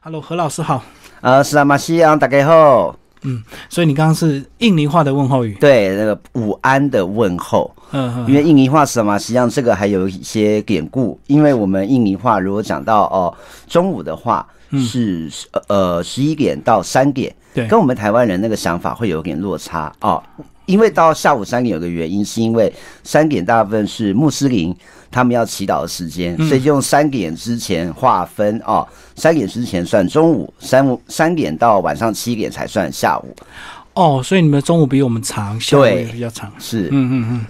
Hello，何老师好。呃，是啊，马西昂，大家好。嗯，所以你刚刚是印尼话的问候语，对，那个午安的问候。嗯，因为印尼话是嘛，实际上这个还有一些典故。因为我们印尼话如果讲到哦中午的话，是呃十一点到三点，对，跟我们台湾人那个想法会有点落差哦。因为到下午三点有个原因，是因为三点大部分是穆斯林他们要祈祷的时间，所以就用三点之前划分哦，三点之前算中午，三三点到晚上七点才算下午。哦，所以你们中午比我们长，下午也比较长。是，嗯嗯嗯。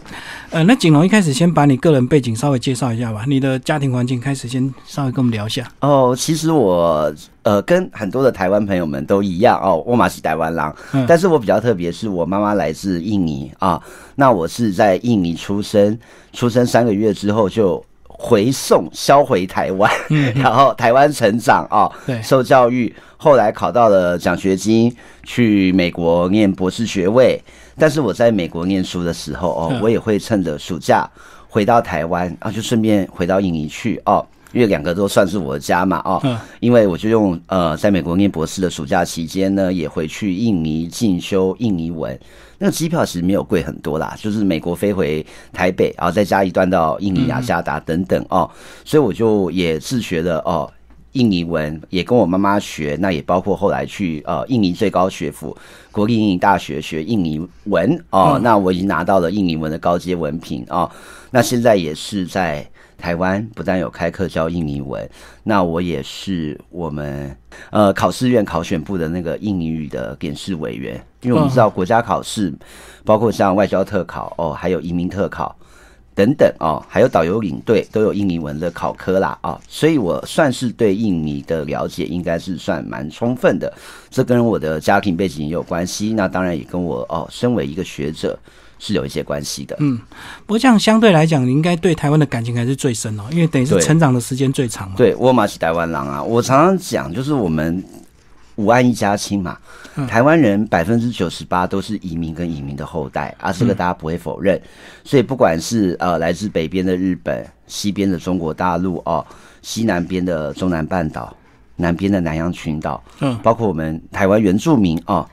呃，那景龙一开始先把你个人背景稍微介绍一下吧，你的家庭环境开始先稍微跟我们聊一下。哦，其实我呃跟很多的台湾朋友们都一样哦，我马是台湾狼，但是我比较特别，是我妈妈来自印尼啊，那我是在印尼出生，出生三个月之后就。回送销回台湾，然后台湾成长啊，受教育，后来考到了奖学金，去美国念博士学位。但是我在美国念书的时候哦，我也会趁着暑假回到台湾，然后就顺便回到印尼去哦，因为两个都算是我的家嘛哦，因为我就用呃在美国念博士的暑假期间呢，也回去印尼进修印尼文。那个机票其实没有贵很多啦，就是美国飞回台北，然后再加一段到印尼雅加达等等哦，所以我就也自学了哦印尼文，也跟我妈妈学，那也包括后来去呃印尼最高学府国立印尼大学学印尼文哦，那我已经拿到了印尼文的高阶文凭哦，那现在也是在。台湾不但有开课教印尼文，那我也是我们呃考试院考选部的那个印尼语的点试委员，因为我们知道国家考试包括像外交特考哦，还有移民特考等等哦，还有导游领队都有印尼文的考科啦啊，所以我算是对印尼的了解应该是算蛮充分的，这跟我的家庭背景也有关系，那当然也跟我哦身为一个学者。是有一些关系的，嗯，不过这样相对来讲，你应该对台湾的感情还是最深哦，因为等于是成长的时间最长嘛。对，我马是台湾狼啊，我常常讲，就是我们五岸一家亲嘛，台湾人百分之九十八都是移民跟移民的后代啊，这个大家不会否认。所以不管是呃来自北边的日本、西边的中国大陆哦，西南边的中南半岛、南边的南洋群岛，嗯，包括我们台湾原住民哦。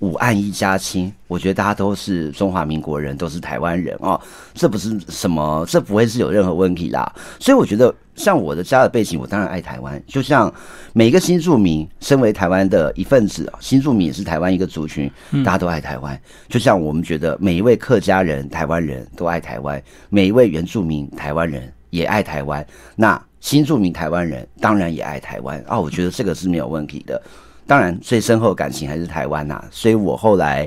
五岸一家亲，我觉得大家都是中华民国人，都是台湾人哦，这不是什么，这不会是有任何问题啦。所以我觉得，像我的家的背景，我当然爱台湾。就像每一个新住民，身为台湾的一份子，新住民也是台湾一个族群，大家都爱台湾。就像我们觉得每一位客家人、台湾人都爱台湾，每一位原住民、台湾人也爱台湾，那新住民台湾人当然也爱台湾啊。我觉得这个是没有问题的。当然，最深厚的感情还是台湾呐，所以我后来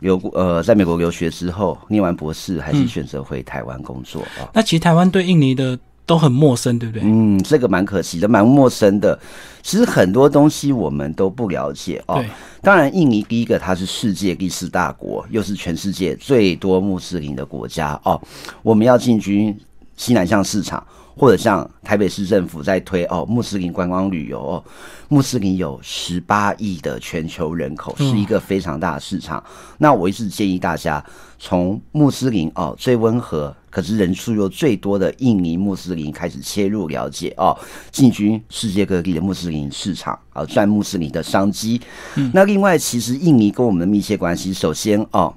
留呃，在美国留学之后，念完博士，还是选择回台湾工作哦。那其实台湾对印尼的都很陌生，对不对？嗯，这个蛮可惜的，蛮陌生的。其实很多东西我们都不了解哦。当然，印尼第一个，它是世界第四大国，又是全世界最多穆斯林的国家哦。我们要进军西南向市场。或者像台北市政府在推哦穆斯林观光旅游哦，穆斯林有十八亿的全球人口，是一个非常大的市场。那我一直建议大家从穆斯林哦最温和，可是人数又最多的印尼穆斯林开始切入了解哦，进军世界各地的穆斯林市场啊，赚穆斯林的商机。那另外，其实印尼跟我们的密切关系，首先哦。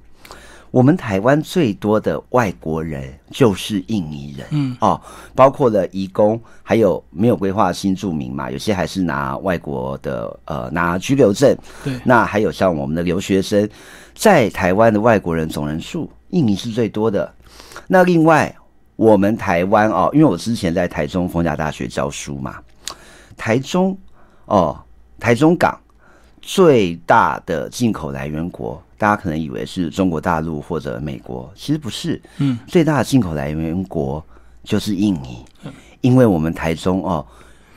我们台湾最多的外国人就是印尼人，嗯哦，包括了移工，还有没有规划新住民嘛？有些还是拿外国的呃拿居留证，对。那还有像我们的留学生，在台湾的外国人总人数，印尼是最多的。那另外，我们台湾哦，因为我之前在台中逢甲大学教书嘛，台中哦，台中港最大的进口来源国。大家可能以为是中国大陆或者美国，其实不是。嗯，最大的进口来源国就是印尼，因为我们台中哦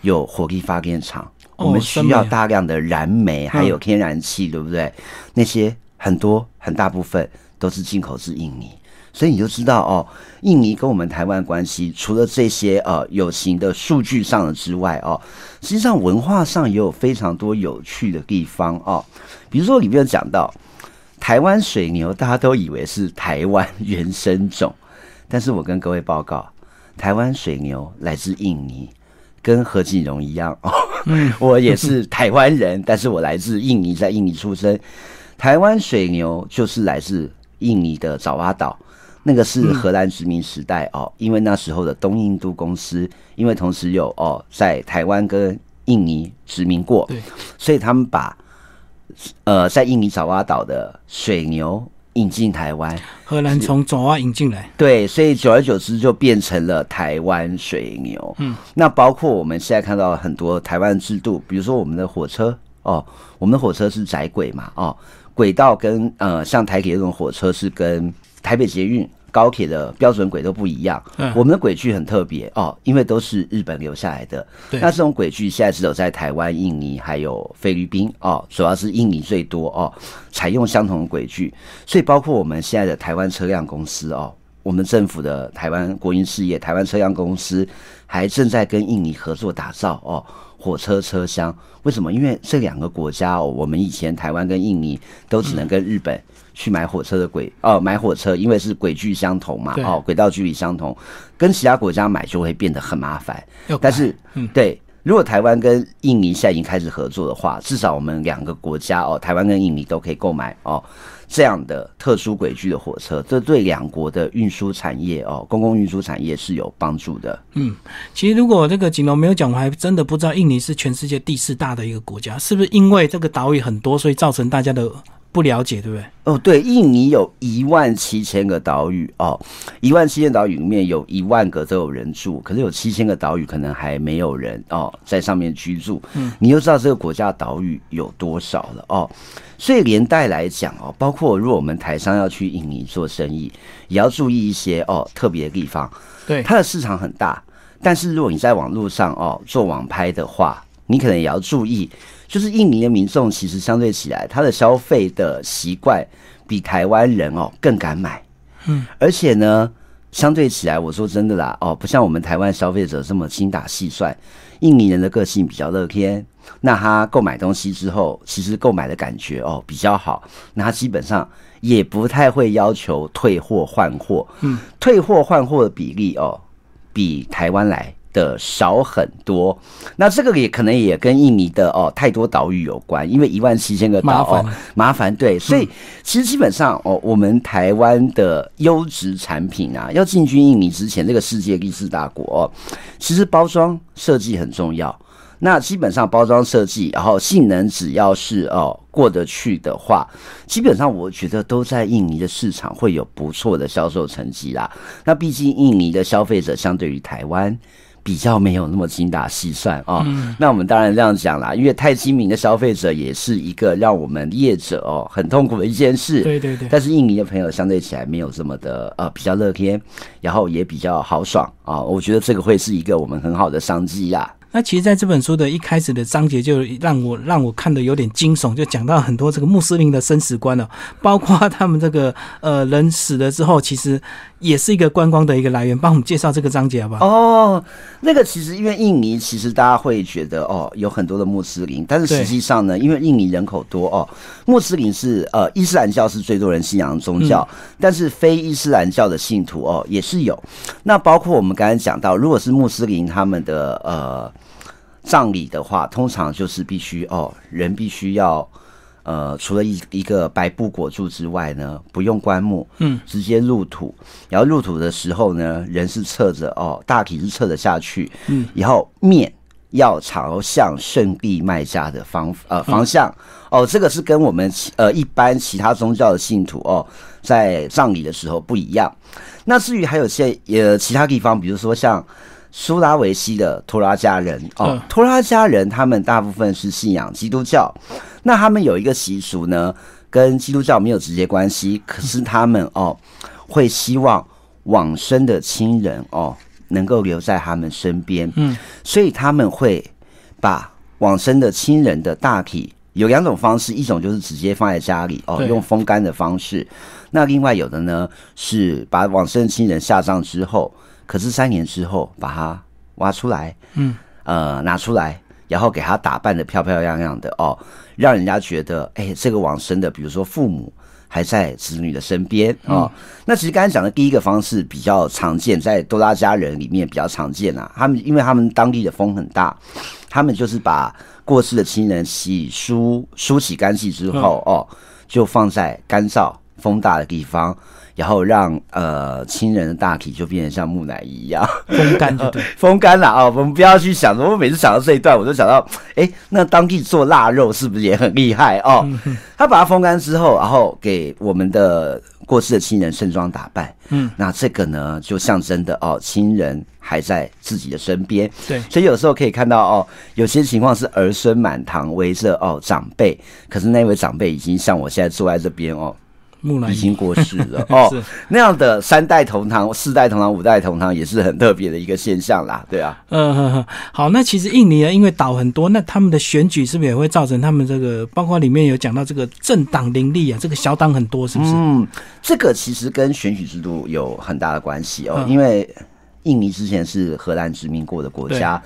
有火力发电厂，我们需要大量的燃煤，还有天然气，对不对？那些很多很大部分都是进口自印尼，所以你就知道哦，印尼跟我们台湾关系，除了这些呃有形的数据上的之外哦，实际上文化上也有非常多有趣的地方哦，比如说里面有讲到。台湾水牛，大家都以为是台湾原生种，但是我跟各位报告，台湾水牛来自印尼，跟何锦荣一样哦，我也是台湾人，但是我来自印尼，在印尼出生。台湾水牛就是来自印尼的爪哇岛，那个是荷兰殖民时代哦，因为那时候的东印度公司，因为同时有哦在台湾跟印尼殖民过，对，所以他们把呃在印尼爪哇岛的水牛。引进台湾，荷兰从爪哇引进来，对，所以久而久之就变成了台湾水牛。嗯，那包括我们现在看到很多台湾制度，比如说我们的火车哦，我们的火车是窄轨嘛，哦，轨道跟呃像台铁这种火车是跟台北捷运。高铁的标准轨都不一样，我们的轨距很特别哦，因为都是日本留下来的。那这种轨距现在只有在台湾、印尼还有菲律宾哦，主要是印尼最多哦，采用相同的轨距。所以包括我们现在的台湾车辆公司哦，我们政府的台湾国营事业台湾车辆公司还正在跟印尼合作打造哦火车车厢。为什么？因为这两个国家哦，我们以前台湾跟印尼都只能跟日本。去买火车的轨哦，买火车，因为是轨距相同嘛，哦，轨道距离相同，跟其他国家买就会变得很麻烦。但是，嗯对，如果台湾跟印尼现在已经开始合作的话，至少我们两个国家哦，台湾跟印尼都可以购买哦这样的特殊轨距的火车，这对两国的运输产业哦，公共运输产业是有帮助的。嗯，其实如果这个锦龙没有讲，我还真的不知道印尼是全世界第四大的一个国家，是不是因为这个岛屿很多，所以造成大家的？不了解，对不对？哦，对，印尼有一万七千个岛屿哦，一万七千岛屿里面有一万个都有人住，可是有七千个岛屿可能还没有人哦在上面居住。嗯，你就知道这个国家岛屿有多少了哦。所以连带来讲哦，包括如果我们台商要去印尼做生意，也要注意一些哦特别的地方。对，它的市场很大，但是如果你在网络上哦做网拍的话，你可能也要注意。就是印尼的民众其实相对起来，他的消费的习惯比台湾人哦更敢买，嗯，而且呢，相对起来，我说真的啦，哦，不像我们台湾消费者这么精打细算，印尼人的个性比较乐天，那他购买东西之后，其实购买的感觉哦比较好，那他基本上也不太会要求退货换货，嗯，退货换货的比例哦比台湾来。的少很多，那这个也可能也跟印尼的哦太多岛屿有关，因为一万七千个岛哦麻烦对，所以其实基本上哦我们台湾的优质产品啊，要进军印尼之前，这个世界第四大国，其实包装设计很重要。那基本上包装设计，然后性能只要是哦过得去的话，基本上我觉得都在印尼的市场会有不错的销售成绩啦。那毕竟印尼的消费者相对于台湾。比较没有那么精打细算啊，那我们当然这样讲啦，因为太精明的消费者也是一个让我们业者哦很痛苦的一件事。对对对。但是印尼的朋友相对起来没有这么的呃比较乐天，然后也比较豪爽啊，我觉得这个会是一个我们很好的商机呀。那其实，在这本书的一开始的章节，就让我让我看的有点惊悚，就讲到很多这个穆斯林的生死观了，包括他们这个呃人死了之后，其实也是一个观光的一个来源。帮我们介绍这个章节好不好？哦，那个其实因为印尼，其实大家会觉得哦，有很多的穆斯林，但是实际上呢，因为印尼人口多哦，穆斯林是呃伊斯兰教是最多人信仰的宗教，但是非伊斯兰教的信徒哦也是有。那包括我们刚才讲到，如果是穆斯林他们的呃。葬礼的话，通常就是必须哦，人必须要呃，除了一一个白布裹住之外呢，不用棺木，嗯，直接入土。然后入土的时候呢，人是侧着哦，大体是侧着下去，嗯，然后面要朝向圣地卖家的方呃方向哦，这个是跟我们呃一般其他宗教的信徒哦，在葬礼的时候不一样。那至于还有些呃其他地方，比如说像。苏拉维西的托拉加人哦，托拉加人他们大部分是信仰基督教，那他们有一个习俗呢，跟基督教没有直接关系，可是他们哦会希望往生的亲人哦能够留在他们身边，嗯，所以他们会把往生的亲人的大体有两种方式，一种就是直接放在家里哦，用风干的方式，那另外有的呢是把往生的亲人下葬之后。可是三年之后把它挖出来，嗯，呃，拿出来，然后给他打扮的漂漂亮亮的哦，让人家觉得，哎，这个往生的，比如说父母还在子女的身边哦。那其实刚才讲的第一个方式比较常见，在多拉加人里面比较常见啊。他们因为他们当地的风很大，他们就是把过世的亲人洗梳梳洗干净之后哦，就放在干燥风大的地方。然后让呃亲人的大体就变得像木乃伊一样风干，对，风干了啊！我们不要去想，我每次想到这一段，我就想到，哎，那当地做腊肉是不是也很厉害哦？他把它风干之后，然后给我们的过世的亲人盛装打扮，嗯，那这个呢就象征的哦，亲人还在自己的身边，对，所以有时候可以看到哦，有些情况是儿孙满堂围着哦长辈，可是那位长辈已经像我现在坐在这边哦。已经过世了哦，那样的三代同堂、四代同堂、五代同堂也是很特别的一个现象啦，对啊。嗯，好，那其实印尼呢，因为岛很多，那他们的选举是不是也会造成他们这个，包括里面有讲到这个政党林立啊，这个小党很多，是不是？嗯，这个其实跟选举制度有很大的关系哦，因为印尼之前是荷兰殖民过的国家，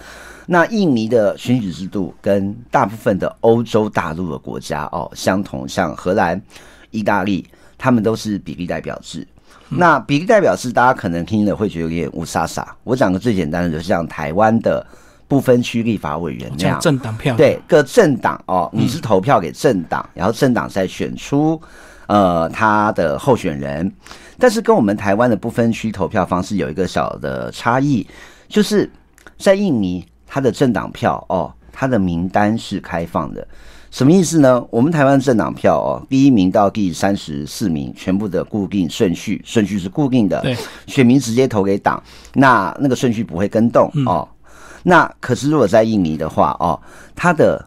那印尼的选举制度跟大部分的欧洲大陆的国家哦相同，像荷兰、意大利。他们都是比例代表制，那比例代表制大家可能听了会觉得有点乌沙沙。我讲个最简单的，就是像台湾的不分区立法委员那样，政党票对各政党哦，你是投票给政党，然后政党再选出呃他的候选人。但是跟我们台湾的不分区投票方式有一个小的差异，就是在印尼，他的政党票哦，他的名单是开放的。什么意思呢？我们台湾政党票哦，第一名到第三十四名，全部的固定顺序，顺序是固定的。对，选民直接投给党，那那个顺序不会跟动哦。那可是如果在印尼的话哦，他的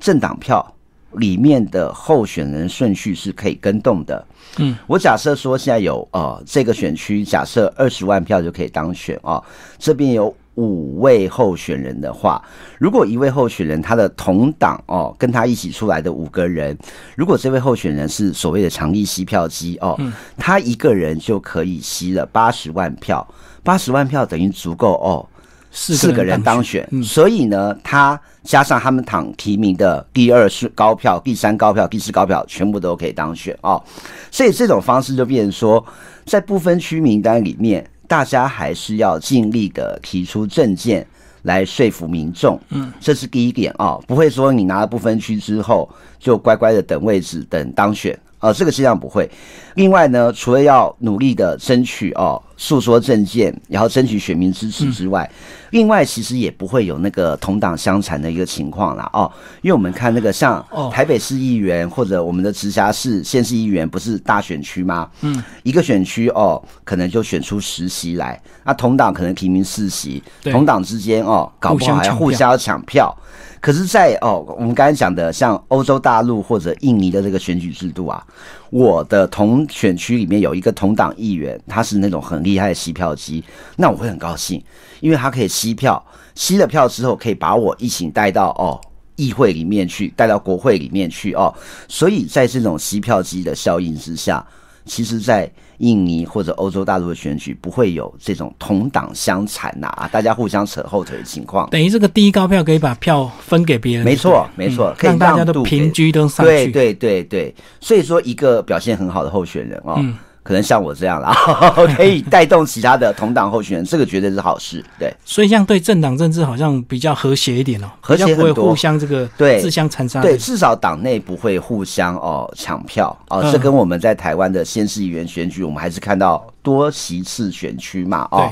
政党票里面的候选人顺序是可以跟动的。嗯，我假设说现在有呃这个选区，假设二十万票就可以当选哦，这边有。五位候选人的话，如果一位候选人他的同党哦，跟他一起出来的五个人，如果这位候选人是所谓的强力吸票机哦，他一个人就可以吸了八十万票，八十万票等于足够哦，四个人当选。所以呢，他加上他们党提名的第二是高票、第三高票、第四高票，全部都可以当选哦。所以这种方式就变成说，在不分区名单里面。大家还是要尽力的提出政见来说服民众，嗯，这是第一点啊，不会说你拿了不分区之后就乖乖的等位置等当选。呃，这个实际上不会。另外呢，除了要努力的争取哦，诉说政见，然后争取选民支持之外，另外其实也不会有那个同党相残的一个情况啦。哦。因为我们看那个像台北市议员或者我们的直辖市县市议员，不是大选区吗？嗯，一个选区哦，可能就选出十席来，那同党可能提名四席，同党之间哦，搞不好还互相抢票。可是，在哦，我们刚才讲的像欧洲大陆或者印尼的这个选举制度啊，我的同选区里面有一个同党议员，他是那种很厉害的吸票机，那我会很高兴，因为他可以吸票，吸了票之后可以把我一起带到哦议会里面去，带到国会里面去哦，所以在这种吸票机的效应之下。其实，在印尼或者欧洲大陆的选举，不会有这种同党相残呐啊，大家互相扯后腿的情况。等于这个第一高票可以把票分给别人，没错，没错，可以让大家都平均都上去。对对对对，所以说一个表现很好的候选人哦。可能像我这样啦，可以带动其他的同党候选人，这个绝对是好事。对，所以像对政党政治好像比较和谐一点哦，和谐不会互相这个对自相残杀。对，至少党内不会互相哦抢票哦。这跟我们在台湾的先市议员选举，我们还是看到多席次选区嘛哦，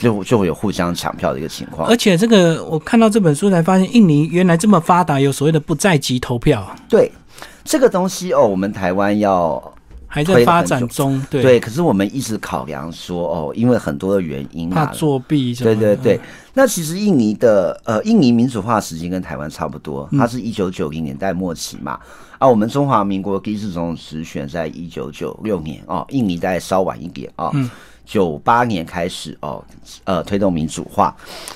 就就会有互相抢票的一个情况。而且这个我看到这本书才发现，印尼原来这么发达，有所谓的不在籍投票。对，这个东西哦，我们台湾要。还在发展中，对。对，可是我们一直考量说，哦，因为很多的原因，怕作弊，对对对。那其实印尼的呃，印尼民主化时间跟台湾差不多，它是一九九零年代末期嘛，啊，我们中华民国第一次总统直选在一九九六年哦，印尼在稍晚一点啊，九八年开始哦，呃，推动民主化，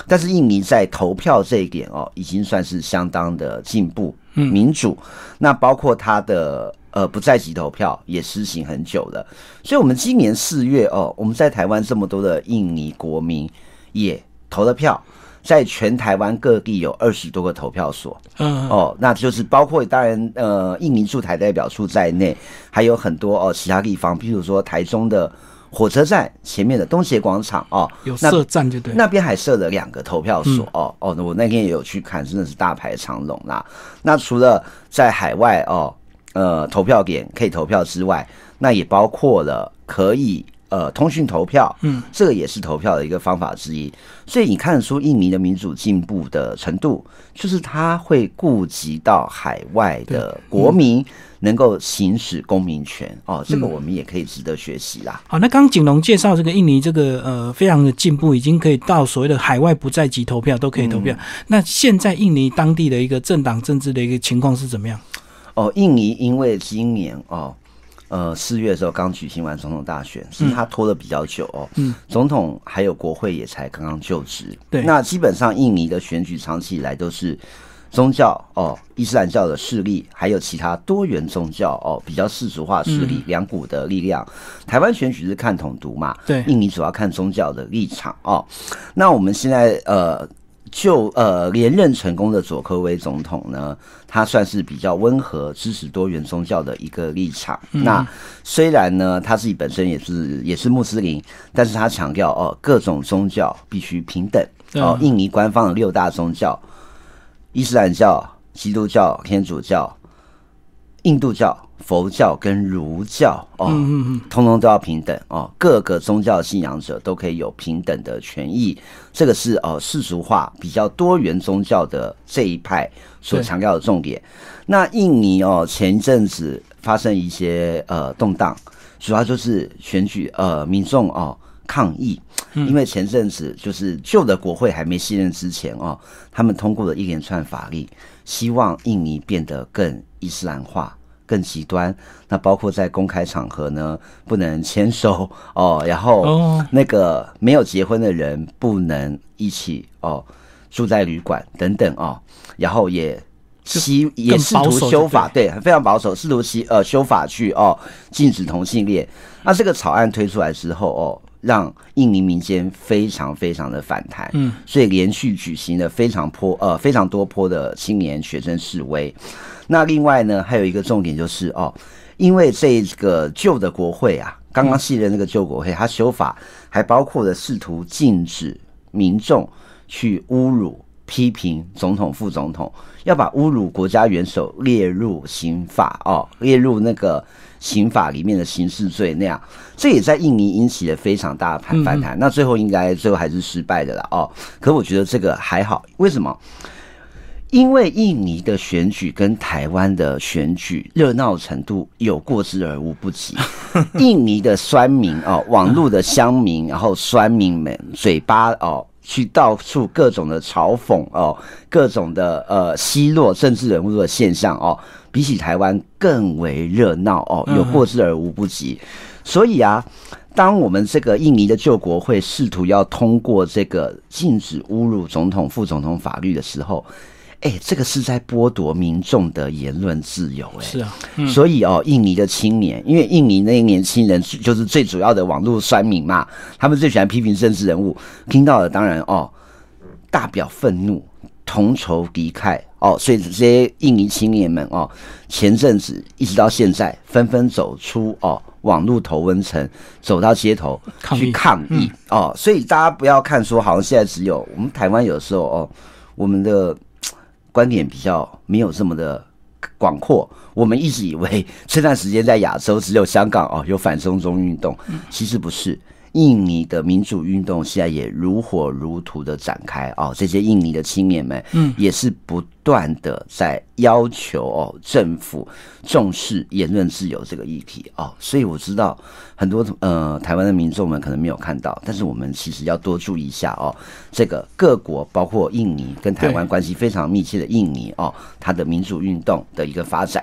但是印尼在投票这一点哦，已经算是相当的进步，民主，那包括它的。呃，不在籍投票也施行很久了，所以，我们今年四月哦，我们在台湾这么多的印尼国民也投了票，在全台湾各地有二十多个投票所。嗯，哦，那就是包括当然呃，印尼驻台代表处在内，还有很多哦其他地方，譬如说台中的。火车站前面的东协广场哦，有设站就对，那边还设了两个投票所哦哦，我那天也有去看，真的是大排长龙啦。那除了在海外哦，呃，投票点可以投票之外，那也包括了可以呃通讯投票，嗯，这个也是投票的一个方法之一。所以你看得出印尼的民主进步的程度，就是他会顾及到海外的国民。能够行使公民权哦，这个我们也可以值得学习啦。好，那刚刚景龙介绍这个印尼这个呃非常的进步，已经可以到所谓的海外不在籍投票都可以投票。那现在印尼当地的一个政党政治的一个情况是怎么样？哦，印尼因为今年哦呃四月的时候刚举行完总统大选，是他拖的比较久哦。嗯，总统还有国会也才刚刚就职。对，那基本上印尼的选举长期以来都是。宗教哦，伊斯兰教的势力，还有其他多元宗教哦，比较世俗化势力两股的力量。台湾选举是看统独嘛？对，印尼主要看宗教的立场哦。那我们现在呃，就呃连任成功的佐科威总统呢，他算是比较温和，支持多元宗教的一个立场。那虽然呢，他自己本身也是也是穆斯林，但是他强调哦，各种宗教必须平等哦。印尼官方的六大宗教。伊斯兰教、基督教、天主教、印度教、佛教跟儒教哦，通通都要平等哦。各个宗教信仰者都可以有平等的权益，这个是哦世俗化比较多元宗教的这一派所强调的重点。那印尼哦，前一阵子发生一些呃动荡，主要就是选举呃民众哦。抗议，因为前阵子就是旧的国会还没卸任之前哦，他们通过了一连串法律，希望印尼变得更伊斯兰化、更极端。那包括在公开场合呢，不能牵手哦，然后那个没有结婚的人不能一起哦住在旅馆等等哦，然后也希也试图修法，对，非常保守，试图修呃修法去哦禁止同性恋。那这个草案推出来之后哦。让印尼民间非常非常的反弹，嗯，所以连续举行了非常坡呃非常多坡的青年学生示威。那另外呢，还有一个重点就是哦，因为这个旧的国会啊，刚刚卸任那个旧国会，它修法还包括了试图禁止民众去侮辱、批评总统、副总统，要把侮辱国家元首列入刑法哦，列入那个。刑法里面的刑事罪那样，这也在印尼引起了非常大的反反弹。那最后应该最后还是失败的了哦。可我觉得这个还好，为什么？因为印尼的选举跟台湾的选举热闹程度有过之而无不及。印尼的酸民哦，网络的乡民，然后酸民们嘴巴哦，去到处各种的嘲讽哦，各种的呃奚落政治人物的现象哦。比起台湾更为热闹哦，有过之而无不及。所以啊，当我们这个印尼的救国会试图要通过这个禁止侮辱总统、副总统法律的时候，哎，这个是在剥夺民众的言论自由。哎，是啊。所以哦，印尼的青年，因为印尼那些年轻人就是最主要的网络酸民嘛，他们最喜欢批评政治人物，听到了当然哦，大表愤怒。同仇敌忾哦，所以这些印尼青年们哦，前阵子一直到现在，纷纷走出哦网络头温层，走到街头去抗议哦。所以大家不要看说，好像现在只有我们台湾有时候哦，我们的观点比较没有这么的广阔。我们一直以为 这段时间在亚洲只有香港哦有反送中运动，其实不是。印尼的民主运动现在也如火如荼的展开哦，这些印尼的青年们，嗯，也是不断的在要求哦政府重视言论自由这个议题哦，所以我知道很多呃台湾的民众们可能没有看到，但是我们其实要多注意一下哦，这个各国包括印尼跟台湾关系非常密切的印尼哦，它的民主运动的一个发展。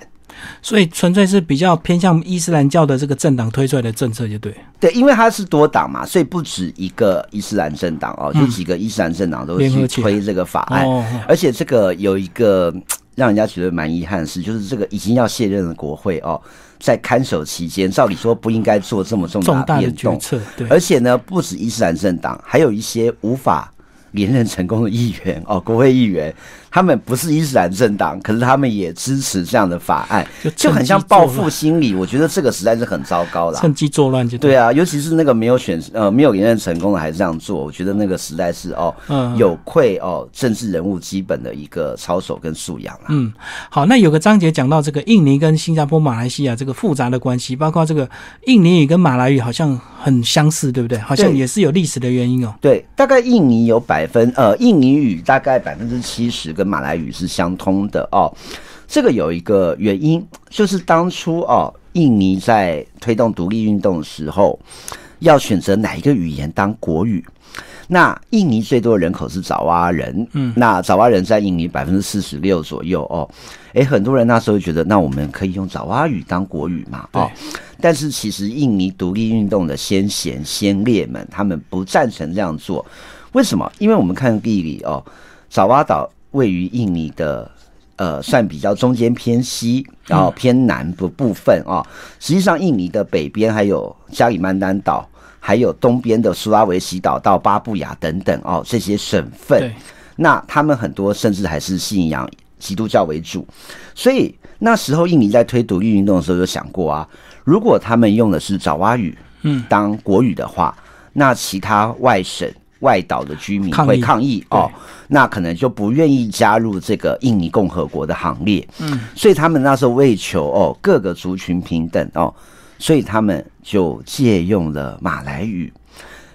所以纯粹是比较偏向伊斯兰教的这个政党推出来的政策，就对。对，因为它是多党嘛，所以不止一个伊斯兰政党哦，就几个伊斯兰政党都去推这个法案。而且这个有一个让人家觉得蛮遗憾的事，就是这个已经要卸任的国会哦，在看守期间，照理说不应该做这么重大的变动。对。而且呢，不止伊斯兰政党，还有一些无法。连任成功的议员哦，国会议员。他们不是伊斯兰政党，可是他们也支持这样的法案，就很像报复心理。我觉得这个实在是很糟糕了，趁机作乱就对啊。尤其是那个没有选呃没有连任成功的还是这样做，我觉得那个实在是哦，嗯有愧哦政治人物基本的一个操守跟素养啊。嗯，好，那有个章节讲到这个印尼跟新加坡、马来西亚这个复杂的关系，包括这个印尼语跟马来语好像很相似，对不对？好像也是有历史的原因哦。对，大概印尼有百分呃印尼语大概百分之七十跟马来语是相通的哦，这个有一个原因，就是当初哦，印尼在推动独立运动的时候，要选择哪一个语言当国语？那印尼最多的人口是爪哇人，嗯，那爪哇人在印尼百分之四十六左右哦，诶，很多人那时候觉得，那我们可以用爪哇语当国语嘛？哦，但是其实印尼独立运动的先贤先烈们，他们不赞成这样做，为什么？因为我们看地理哦，爪哇岛。位于印尼的呃，算比较中间偏西，然后偏南的部分啊。实际上，印尼的北边还有加里曼丹岛，还有东边的苏拉维西岛到巴布亚等等哦，这些省份。那他们很多甚至还是信仰基督教为主，所以那时候印尼在推独立运动的时候就想过啊，如果他们用的是爪哇语嗯当国语的话，那其他外省。外岛的居民会抗议哦，那可能就不愿意加入这个印尼共和国的行列。嗯，所以他们那时候为求哦各个族群平等哦，所以他们就借用了马来语，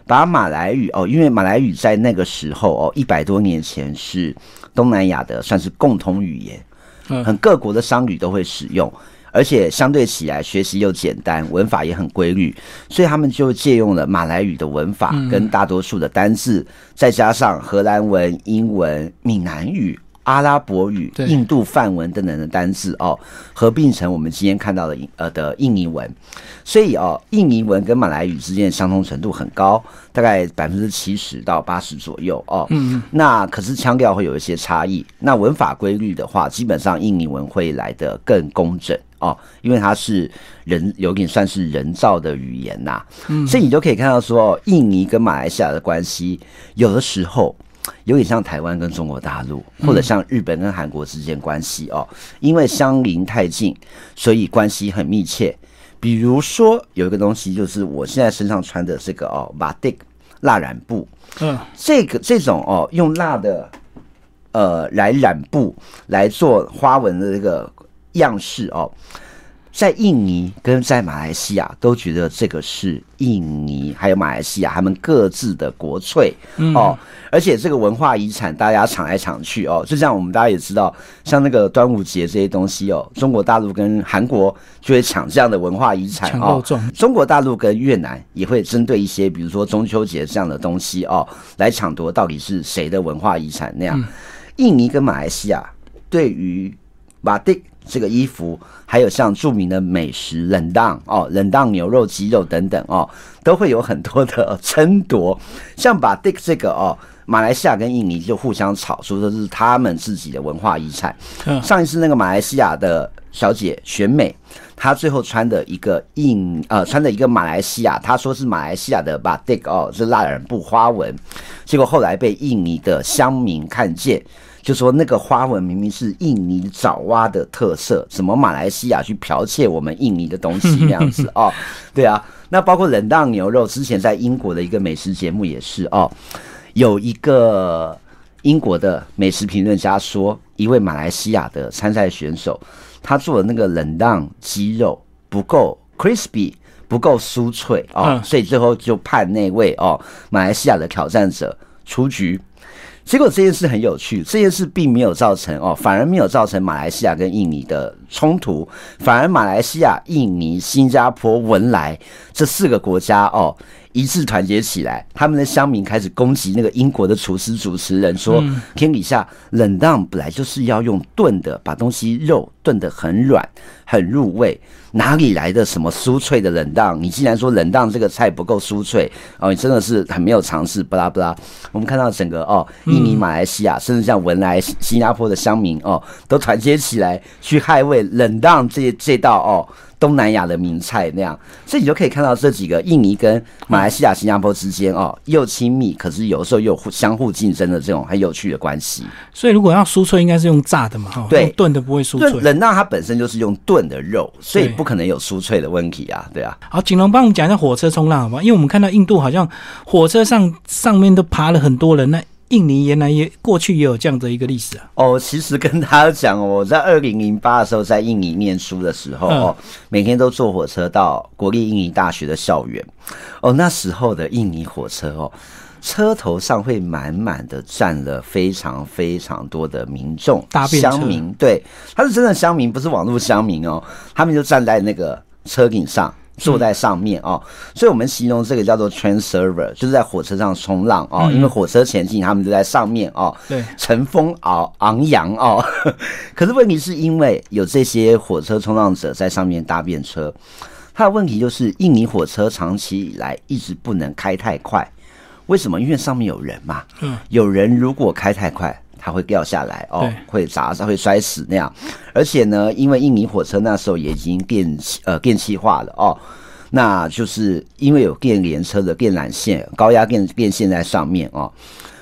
把马来语哦，因为马来语在那个时候哦一百多年前是东南亚的算是共同语言，嗯，很各国的商旅都会使用。而且相对起来，学习又简单，文法也很规律，所以他们就借用了马来语的文法跟大多数的单字，再加上荷兰文、英文、闽南语。阿拉伯语、印度梵文等等的单字哦，合并成我们今天看到的呃的印尼文，所以哦，印尼文跟马来语之间的相通程度很高，大概百分之七十到八十左右哦。嗯，那可是腔调会有一些差异。那文法规律的话，基本上印尼文会来的更工整哦，因为它是人有点算是人造的语言呐。嗯，所以你就可以看到说，印尼跟马来西亚的关系，有的时候。有点像台湾跟中国大陆，或者像日本跟韩国之间关系哦，因为相邻太近，所以关系很密切。比如说有一个东西，就是我现在身上穿的这个哦，马蒂蜡染布，嗯，这个这种哦，用蜡的呃来染布来做花纹的这个样式哦。在印尼跟在马来西亚都觉得这个是印尼还有马来西亚他们各自的国粹哦，而且这个文化遗产大家抢来抢去哦，就像我们大家也知道，像那个端午节这些东西哦，中国大陆跟韩国就会抢这样的文化遗产哦，中国大陆跟越南也会针对一些比如说中秋节这样的东西哦来抢夺到底是谁的文化遗产那样，印尼跟马来西亚对于马蒂。这个衣服，还有像著名的美食冷档哦，冷档牛肉、鸡肉等等哦，都会有很多的争夺。像把 Dick 这个哦，马来西亚跟印尼就互相吵，说这是他们自己的文化遗产。上一次那个马来西亚的小姐选美，她最后穿的一个印呃，穿的一个马来西亚，她说是马来西亚的把 Dick 哦，是蜡染布花纹，结果后来被印尼的乡民看见。就说那个花纹明明是印尼爪哇的特色，什么马来西亚去剽窃我们印尼的东西那样子 哦？对啊，那包括冷当牛肉，之前在英国的一个美食节目也是哦，有一个英国的美食评论家说，一位马来西亚的参赛选手，他做的那个冷当鸡肉不够 crispy，不够酥脆哦，所以最后就判那位哦马来西亚的挑战者出局。结果这件事很有趣，这件事并没有造成哦，反而没有造成马来西亚跟印尼的冲突，反而马来西亚、印尼、新加坡、文莱这四个国家哦一致团结起来，他们的乡民开始攻击那个英国的厨师主持人，说天底下冷当本来就是要用炖的，把东西肉炖得很软很入味。哪里来的什么酥脆的冷当？你竟然说冷当这个菜不够酥脆哦，你真的是很没有尝试。巴拉巴拉，我们看到整个哦，印尼、马来西亚，甚至像文莱、新加坡的乡民哦，都团结起来去捍卫冷当这这道哦东南亚的名菜那样，所以你就可以看到这几个印尼跟马来西亚、新加坡之间哦，又亲密，可是有时候又相互竞争的这种很有趣的关系。所以如果要酥脆，应该是用炸的嘛，哈，对，炖的不会酥脆。冷钠它本身就是用炖的肉，所以不可能有酥脆的问题啊，对啊。好，景龙帮我们讲一下火车冲浪好吗？因为我们看到印度好像火车上上面都爬了很多人，那。印尼原来也过去也有这样的一个历史啊。哦，其实跟大家讲，我在二零零八的时候在印尼念书的时候，哦，每天都坐火车到国立印尼大学的校园。哦，那时候的印尼火车哦，车头上会满满的站了非常非常多的民众，乡民，对，他是真的乡民，不是网络乡民哦，他们就站在那个车顶上。坐在上面哦，所以我们形容这个叫做 train server，就是在火车上冲浪哦，因为火车前进，他们就在上面哦，对，乘风昂昂扬哦。可是问题是因为有这些火车冲浪者在上面搭便车，他的问题就是印尼火车长期以来一直不能开太快，为什么？因为上面有人嘛，嗯，有人如果开太快。它会掉下来哦，会砸会摔死那样。而且呢，因为印尼火车那时候也已经电呃电气化了哦，那就是因为有电联车的电缆线、高压电电线在上面哦，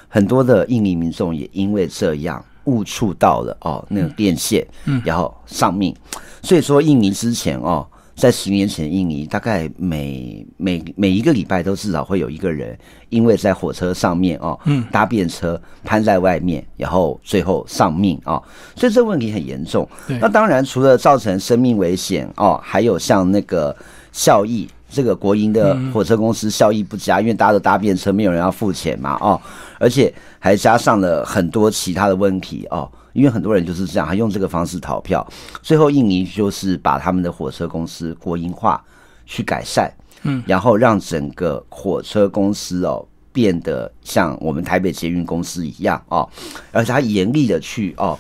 很多的印尼民众也因为这样误触到了哦那个电线，嗯，然后丧命。所以说，印尼之前哦。在十年前，印尼大概每每每一个礼拜都至少会有一个人，因为在火车上面哦，搭便车攀在外面，然后最后丧命啊，所以这个问题很严重。那当然，除了造成生命危险哦，还有像那个效益，这个国营的火车公司效益不佳，因为大家都搭便车，没有人要付钱嘛哦，而且还加上了很多其他的问题哦。因为很多人就是这样，他用这个方式逃票，最后印尼就是把他们的火车公司国营化去改善，嗯，然后让整个火车公司哦变得像我们台北捷运公司一样哦，而且他严厉的去哦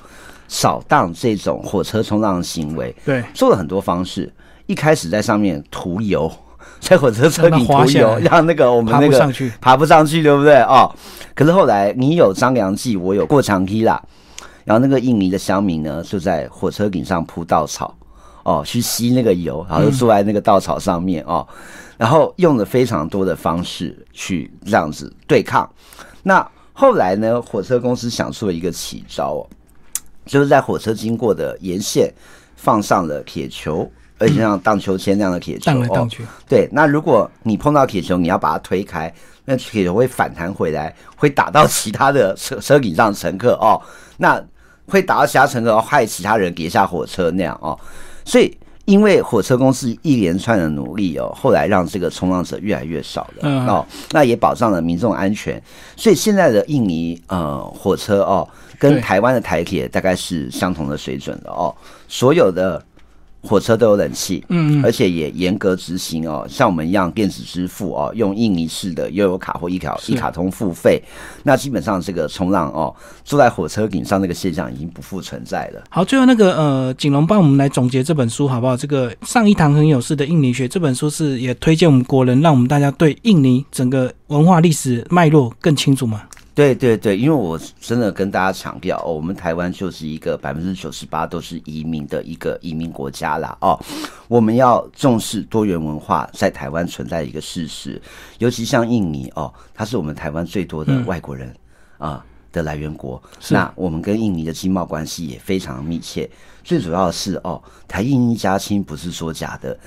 扫荡这种火车冲浪行为，对，做了很多方式，一开始在上面涂油，在火车车顶涂油，让那个我们那个爬不上去，爬不上去，对不对？哦？可是后来你有张良计，我有过墙梯啦。然后那个印尼的乡民呢，就在火车顶上铺稻草，哦，去吸那个油，然后就坐在那个稻草上面哦，然后用了非常多的方式去这样子对抗。那后来呢，火车公司想出了一个奇招哦，就是在火车经过的沿线放上了铁球，而且像荡秋千那样的铁球，荡来荡去。对，那如果你碰到铁球，你要把它推开，那铁球会反弹回来，会打到其他的车车顶上乘客哦，那。会打到其他乘客，害其他人跌下火车那样哦，所以因为火车公司一连串的努力哦，后来让这个冲浪者越来越少了哦，那也保障了民众安全，所以现在的印尼呃火车哦，跟台湾的台铁大概是相同的水准的哦，所有的。火车都有冷气，嗯，而且也严格执行哦，像我们一样电子支付哦，用印尼式的悠游卡或一条一卡通付费，那基本上这个冲浪哦，坐在火车顶上那个现象已经不复存在了。好，最后那个呃，景龙帮我们来总结这本书好不好？这个上一堂很有事的印尼学这本书是也推荐我们国人，让我们大家对印尼整个文化历史脉络更清楚吗？对对对，因为我真的跟大家强调哦，我们台湾就是一个百分之九十八都是移民的一个移民国家啦哦，我们要重视多元文化在台湾存在的一个事实，尤其像印尼哦，它是我们台湾最多的外国人啊的来源国，那我们跟印尼的经贸关系也非常密切，最主要是哦，台印一家亲不是说假的，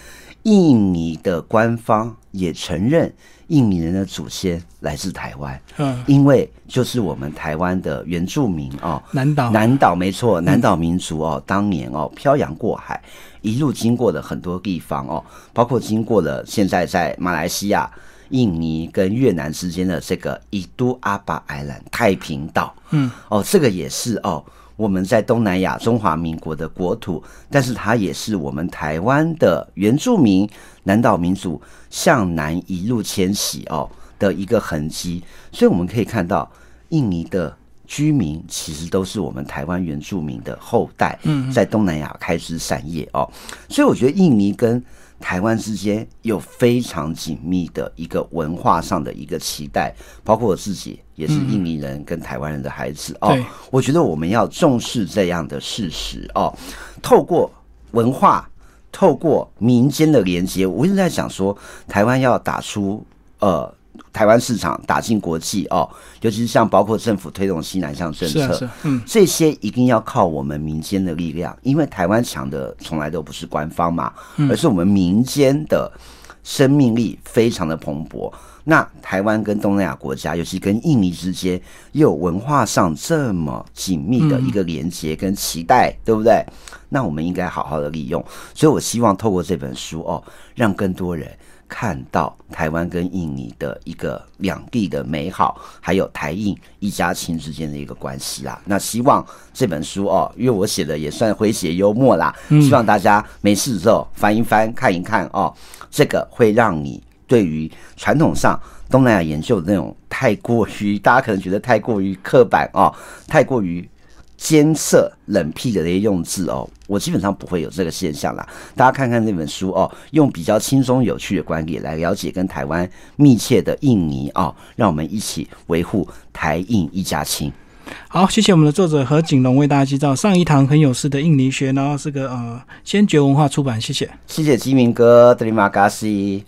印尼的官方也承认。印尼人的祖先来自台湾，嗯，因为就是我们台湾的原住民哦，南岛，南岛没错，南岛民族哦，当年哦漂洋过海，一路经过了很多地方哦，包括经过了现在在马来西亚、印尼跟越南之间的这个伊都阿巴艾兰太平岛，嗯，哦，这个也是哦。我们在东南亚中华民国的国土，但是它也是我们台湾的原住民南岛民族向南一路迁徙哦的一个痕迹，所以我们可以看到印尼的居民其实都是我们台湾原住民的后代，在东南亚开枝散叶哦，所以我觉得印尼跟。台湾之间有非常紧密的一个文化上的一个期待，包括我自己也是印尼人跟台湾人的孩子哦。我觉得我们要重视这样的事实哦，透过文化，透过民间的连接，我一直在想说，台湾要打出呃台湾市场，打进国际哦，尤其是像包括政府推动西南向政策，嗯，这些一定要靠我们民间的力量，因为台湾强的从来都不是官方嘛，而是我们民间的生命力非常的蓬勃。那台湾跟东南亚国家，尤其跟印尼之间，又有文化上这么紧密的一个连接跟期待，对不对？那我们应该好好的利用。所以我希望透过这本书哦，让更多人看到台湾跟印尼的一个两地的美好，还有台印一家亲之间的一个关系啦。那希望这本书哦，因为我写的也算诙谐幽默啦，希望大家没事的时候翻一翻看一看哦，这个会让你。对于传统上东南亚研究的那种太过于，大家可能觉得太过于刻板哦，太过于艰涩冷僻的那些用字哦，我基本上不会有这个现象啦。大家看看那本书哦，用比较轻松有趣的观点来了解跟台湾密切的印尼哦，让我们一起维护台印一家亲。好，谢谢我们的作者何景龙为大家介绍上一堂很有事的印尼学，然后是个呃先觉文化出版，谢谢，谢谢基明哥，德里马嘎西。